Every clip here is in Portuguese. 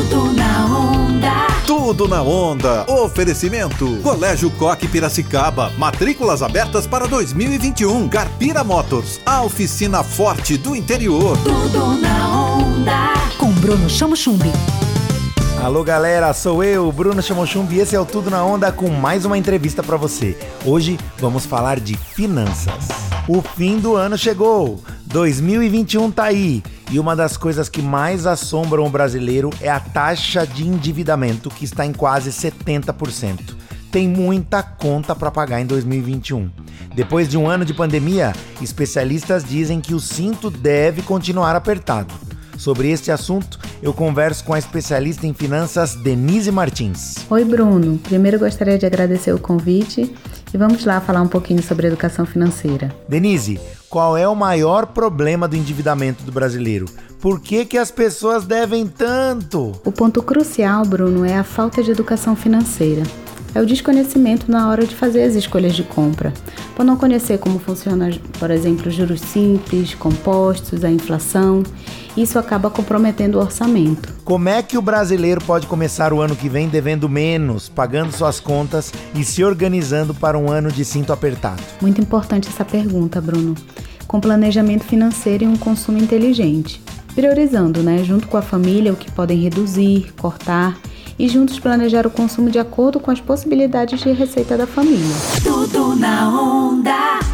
Tudo na onda. Tudo na onda. Oferecimento. Colégio Coque Piracicaba. Matrículas abertas para 2021. Carpira Motors. A oficina forte do interior. Tudo na onda. Com Bruno Chamo Chumbi. Alô galera, sou eu, Bruno Chamochumbi e esse é o Tudo na Onda com mais uma entrevista para você. Hoje vamos falar de finanças. O fim do ano chegou, 2021 tá aí e uma das coisas que mais assombram o brasileiro é a taxa de endividamento que está em quase 70%. Tem muita conta para pagar em 2021. Depois de um ano de pandemia, especialistas dizem que o cinto deve continuar apertado. Sobre este assunto, eu converso com a especialista em finanças Denise Martins. Oi, Bruno. Primeiro gostaria de agradecer o convite e vamos lá falar um pouquinho sobre educação financeira. Denise, qual é o maior problema do endividamento do brasileiro? Por que, que as pessoas devem tanto? O ponto crucial, Bruno, é a falta de educação financeira é o desconhecimento na hora de fazer as escolhas de compra. Por não conhecer como funciona, por exemplo, juros simples, compostos, a inflação, isso acaba comprometendo o orçamento. Como é que o brasileiro pode começar o ano que vem devendo menos, pagando suas contas e se organizando para um ano de cinto apertado? Muito importante essa pergunta, Bruno. Com planejamento financeiro e um consumo inteligente. Priorizando, né, junto com a família, o que podem reduzir, cortar e juntos planejar o consumo de acordo com as possibilidades de receita da família. Tudo na onda.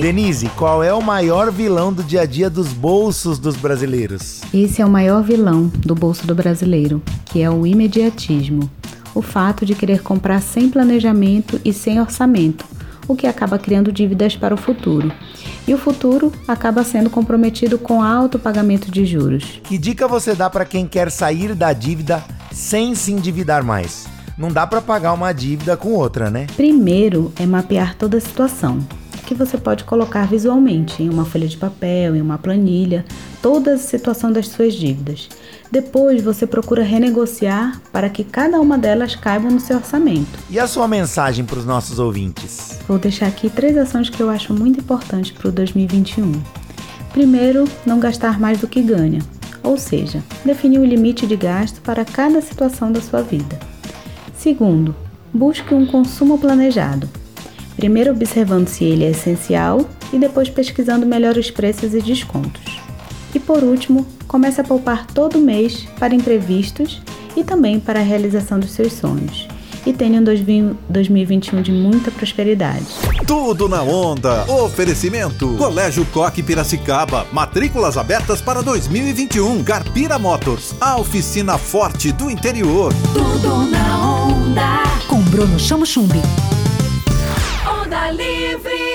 Denise, qual é o maior vilão do dia a dia dos bolsos dos brasileiros? Esse é o maior vilão do bolso do brasileiro, que é o imediatismo. O fato de querer comprar sem planejamento e sem orçamento, o que acaba criando dívidas para o futuro. E o futuro acaba sendo comprometido com alto pagamento de juros. Que dica você dá para quem quer sair da dívida sem se endividar mais? Não dá para pagar uma dívida com outra, né? Primeiro é mapear toda a situação, que você pode colocar visualmente em uma folha de papel, em uma planilha, toda a situação das suas dívidas. Depois você procura renegociar para que cada uma delas caiba no seu orçamento. E a sua mensagem para os nossos ouvintes? Vou deixar aqui três ações que eu acho muito importantes para o 2021. Primeiro, não gastar mais do que ganha, ou seja, definir o limite de gasto para cada situação da sua vida. Segundo, busque um consumo planejado. Primeiro observando se ele é essencial e depois pesquisando melhores preços e descontos. E por último, comece a poupar todo mês para imprevistos e também para a realização dos seus sonhos. E tenha um 2021 de muita prosperidade. Tudo na onda. Oferecimento. Colégio Coque Piracicaba. Matrículas abertas para 2021. Carpira Motors. A oficina forte do interior. Tudo na onda. Bruno Chamo Chumbi. Onda livre.